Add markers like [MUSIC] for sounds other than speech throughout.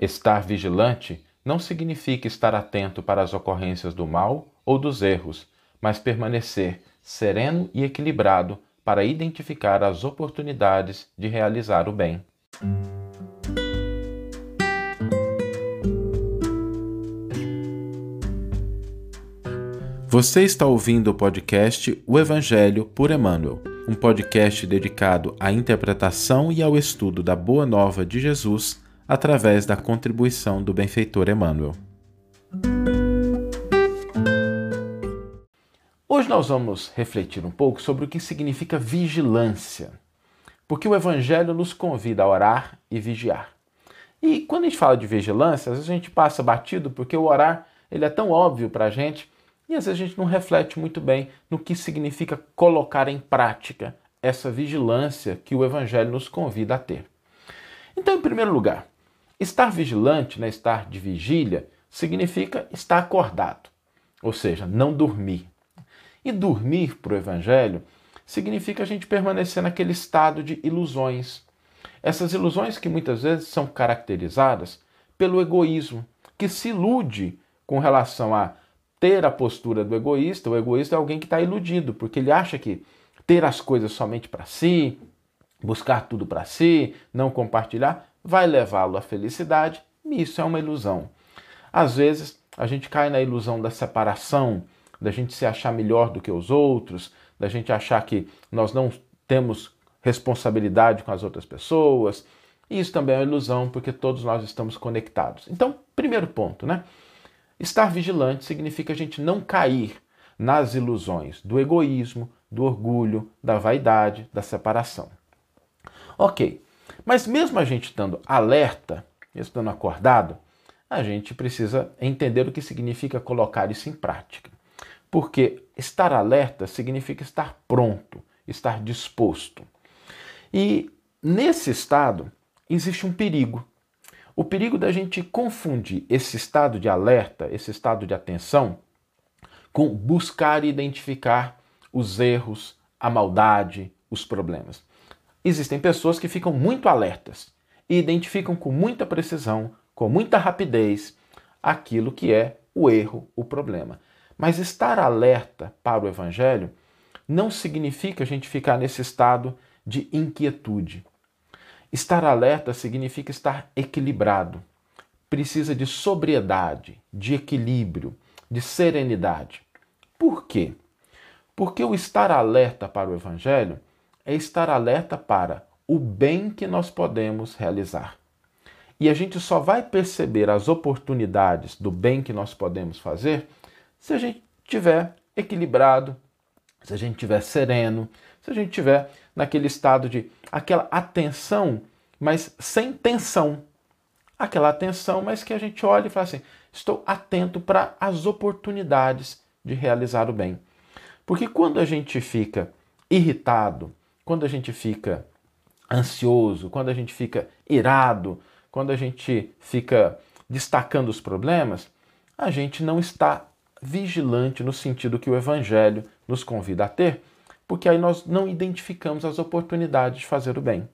Estar vigilante não significa estar atento para as ocorrências do mal ou dos erros, mas permanecer sereno e equilibrado para identificar as oportunidades de realizar o bem. Você está ouvindo o podcast O Evangelho por Emmanuel, um podcast dedicado à interpretação e ao estudo da Boa Nova de Jesus através da contribuição do benfeitor Emmanuel. Hoje nós vamos refletir um pouco sobre o que significa vigilância, porque o Evangelho nos convida a orar e vigiar. E quando a gente fala de vigilância, às vezes a gente passa batido porque o orar ele é tão óbvio para a gente e às vezes a gente não reflete muito bem no que significa colocar em prática essa vigilância que o Evangelho nos convida a ter. Então, em primeiro lugar, Estar vigilante, né, estar de vigília, significa estar acordado, ou seja, não dormir. E dormir para o Evangelho significa a gente permanecer naquele estado de ilusões. Essas ilusões que muitas vezes são caracterizadas pelo egoísmo, que se ilude com relação a ter a postura do egoísta. O egoísta é alguém que está iludido, porque ele acha que ter as coisas somente para si, buscar tudo para si, não compartilhar, vai levá-lo à felicidade, e isso é uma ilusão. Às vezes, a gente cai na ilusão da separação, da gente se achar melhor do que os outros, da gente achar que nós não temos responsabilidade com as outras pessoas. Isso também é uma ilusão, porque todos nós estamos conectados. Então, primeiro ponto, né? Estar vigilante significa a gente não cair nas ilusões do egoísmo, do orgulho, da vaidade, da separação. Ok, mas mesmo a gente estando alerta, estando acordado, a gente precisa entender o que significa colocar isso em prática. Porque estar alerta significa estar pronto, estar disposto. E nesse estado existe um perigo. O perigo da gente confundir esse estado de alerta, esse estado de atenção, com buscar e identificar os erros, a maldade, os problemas. Existem pessoas que ficam muito alertas e identificam com muita precisão, com muita rapidez, aquilo que é o erro, o problema. Mas estar alerta para o Evangelho não significa a gente ficar nesse estado de inquietude. Estar alerta significa estar equilibrado. Precisa de sobriedade, de equilíbrio, de serenidade. Por quê? Porque o estar alerta para o Evangelho é estar alerta para o bem que nós podemos realizar. E a gente só vai perceber as oportunidades do bem que nós podemos fazer se a gente tiver equilibrado, se a gente tiver sereno, se a gente tiver naquele estado de aquela atenção, mas sem tensão. Aquela atenção, mas que a gente olha e fala assim: estou atento para as oportunidades de realizar o bem. Porque quando a gente fica irritado, quando a gente fica ansioso, quando a gente fica irado, quando a gente fica destacando os problemas, a gente não está vigilante no sentido que o Evangelho nos convida a ter, porque aí nós não identificamos as oportunidades de fazer o bem.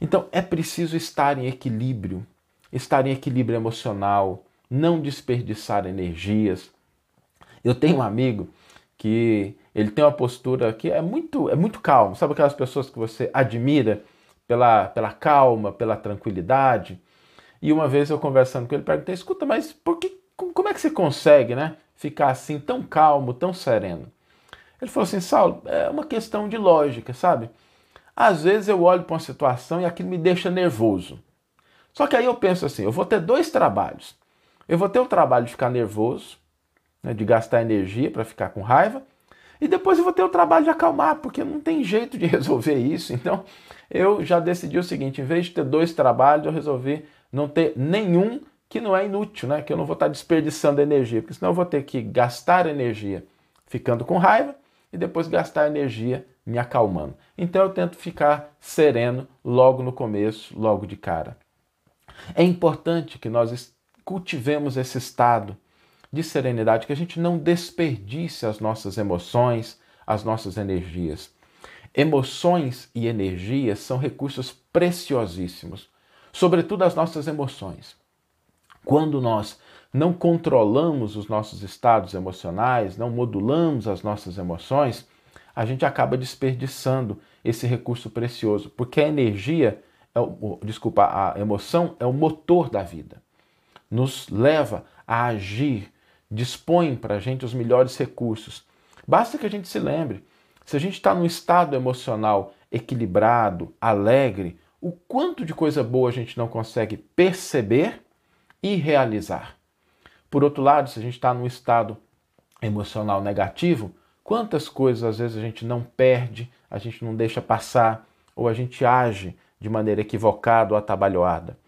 Então é preciso estar em equilíbrio, estar em equilíbrio emocional, não desperdiçar energias. Eu tenho um amigo que ele tem uma postura que é muito, é muito calmo. Sabe aquelas pessoas que você admira pela, pela calma, pela tranquilidade? E uma vez eu conversando com ele, perguntei: escuta, mas por que, como é que você consegue né, ficar assim tão calmo, tão sereno? Ele falou assim: Saulo, é uma questão de lógica, sabe? Às vezes eu olho para uma situação e aquilo me deixa nervoso. Só que aí eu penso assim: eu vou ter dois trabalhos. Eu vou ter o trabalho de ficar nervoso, né, de gastar energia para ficar com raiva, e depois eu vou ter o trabalho de acalmar, porque não tem jeito de [LAUGHS] resolver isso. Então eu já decidi o seguinte: em vez de ter dois trabalhos, eu resolvi não ter nenhum que não é inútil, né? Que eu não vou estar desperdiçando energia, porque senão eu vou ter que gastar energia ficando com raiva e depois gastar energia me acalmando. Então eu tento ficar sereno logo no começo, logo de cara. É importante que nós cultivemos esse estado de serenidade, que a gente não desperdice as nossas emoções, as nossas energias. Emoções e energias são recursos preciosíssimos, sobretudo as nossas emoções. Quando nós não controlamos os nossos estados emocionais, não modulamos as nossas emoções, a gente acaba desperdiçando esse recurso precioso, porque a energia, é o, desculpa, a emoção é o motor da vida. Nos leva a agir, dispõe para a gente os melhores recursos. Basta que a gente se lembre, se a gente está num estado emocional equilibrado, alegre, o quanto de coisa boa a gente não consegue perceber e realizar. Por outro lado, se a gente está num estado emocional negativo, quantas coisas às vezes a gente não perde, a gente não deixa passar, ou a gente age de maneira equivocada ou atabalhoada.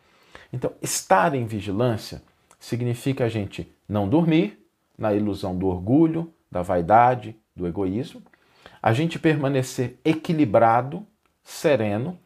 Então, estar em vigilância significa a gente não dormir na ilusão do orgulho, da vaidade, do egoísmo, a gente permanecer equilibrado, sereno,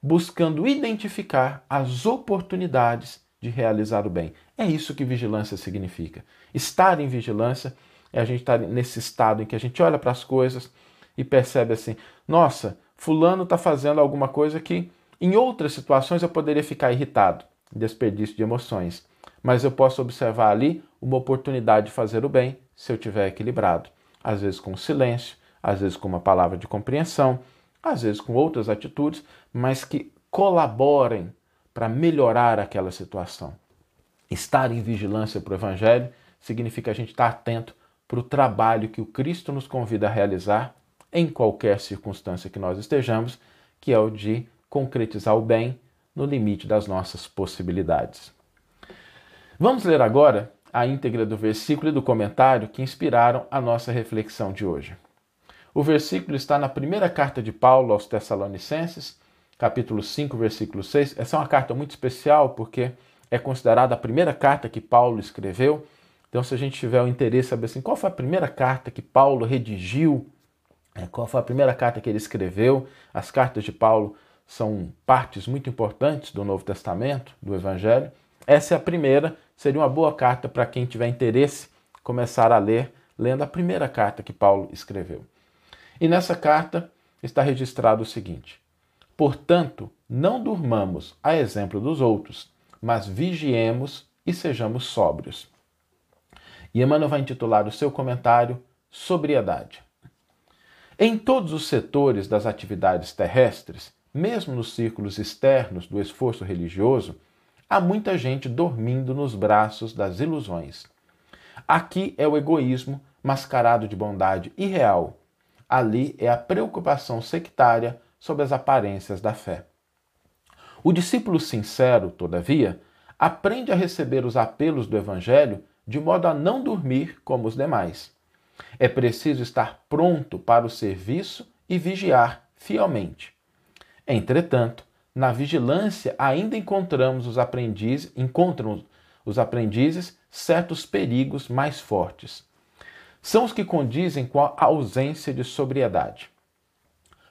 buscando identificar as oportunidades de realizar o bem. É isso que vigilância significa. Estar em vigilância é a gente estar nesse estado em que a gente olha para as coisas e percebe assim: nossa, Fulano está fazendo alguma coisa que em outras situações eu poderia ficar irritado, desperdício de emoções. Mas eu posso observar ali uma oportunidade de fazer o bem se eu estiver equilibrado. Às vezes com silêncio, às vezes com uma palavra de compreensão, às vezes com outras atitudes, mas que colaborem para melhorar aquela situação. Estar em vigilância para o Evangelho significa a gente estar atento para o trabalho que o Cristo nos convida a realizar em qualquer circunstância que nós estejamos, que é o de concretizar o bem no limite das nossas possibilidades. Vamos ler agora a íntegra do versículo e do comentário que inspiraram a nossa reflexão de hoje. O versículo está na primeira carta de Paulo aos Tessalonicenses, capítulo 5, versículo 6. Essa é uma carta muito especial porque é considerada a primeira carta que Paulo escreveu. Então, se a gente tiver o interesse em saber assim, qual foi a primeira carta que Paulo redigiu, é, qual foi a primeira carta que ele escreveu, as cartas de Paulo são partes muito importantes do Novo Testamento, do Evangelho. Essa é a primeira, seria uma boa carta para quem tiver interesse começar a ler, lendo a primeira carta que Paulo escreveu. E nessa carta está registrado o seguinte: Portanto, não durmamos a exemplo dos outros, mas vigiemos e sejamos sóbrios. E Emmanuel vai intitular o seu comentário Sobriedade. Em todos os setores das atividades terrestres, mesmo nos círculos externos do esforço religioso, há muita gente dormindo nos braços das ilusões. Aqui é o egoísmo mascarado de bondade irreal. Ali é a preocupação sectária sobre as aparências da fé. O discípulo sincero, todavia, aprende a receber os apelos do Evangelho de modo a não dormir como os demais. É preciso estar pronto para o serviço e vigiar fielmente. Entretanto, na vigilância ainda encontramos os aprendizes, encontram os aprendizes certos perigos mais fortes. São os que condizem com a ausência de sobriedade.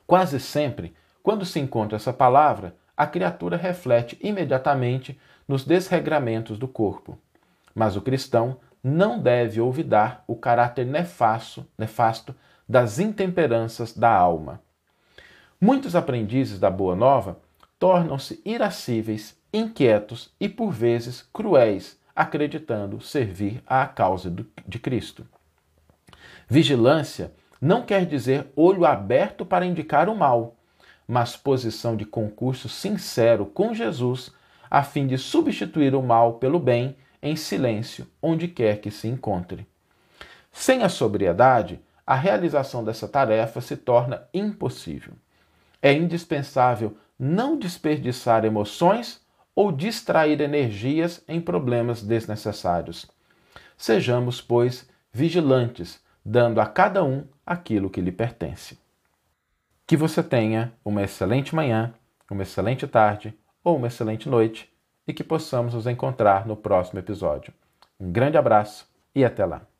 Quase sempre, quando se encontra essa palavra, a criatura reflete imediatamente nos desregramentos do corpo. Mas o cristão não deve olvidar o caráter nefasto, nefasto das intemperanças da alma. Muitos aprendizes da Boa Nova tornam-se irascíveis, inquietos e, por vezes, cruéis, acreditando servir à causa de Cristo. Vigilância não quer dizer olho aberto para indicar o mal, mas posição de concurso sincero com Jesus, a fim de substituir o mal pelo bem em silêncio, onde quer que se encontre. Sem a sobriedade, a realização dessa tarefa se torna impossível. É indispensável não desperdiçar emoções ou distrair energias em problemas desnecessários. Sejamos, pois, vigilantes dando a cada um aquilo que lhe pertence. Que você tenha uma excelente manhã, uma excelente tarde ou uma excelente noite e que possamos nos encontrar no próximo episódio. Um grande abraço e até lá!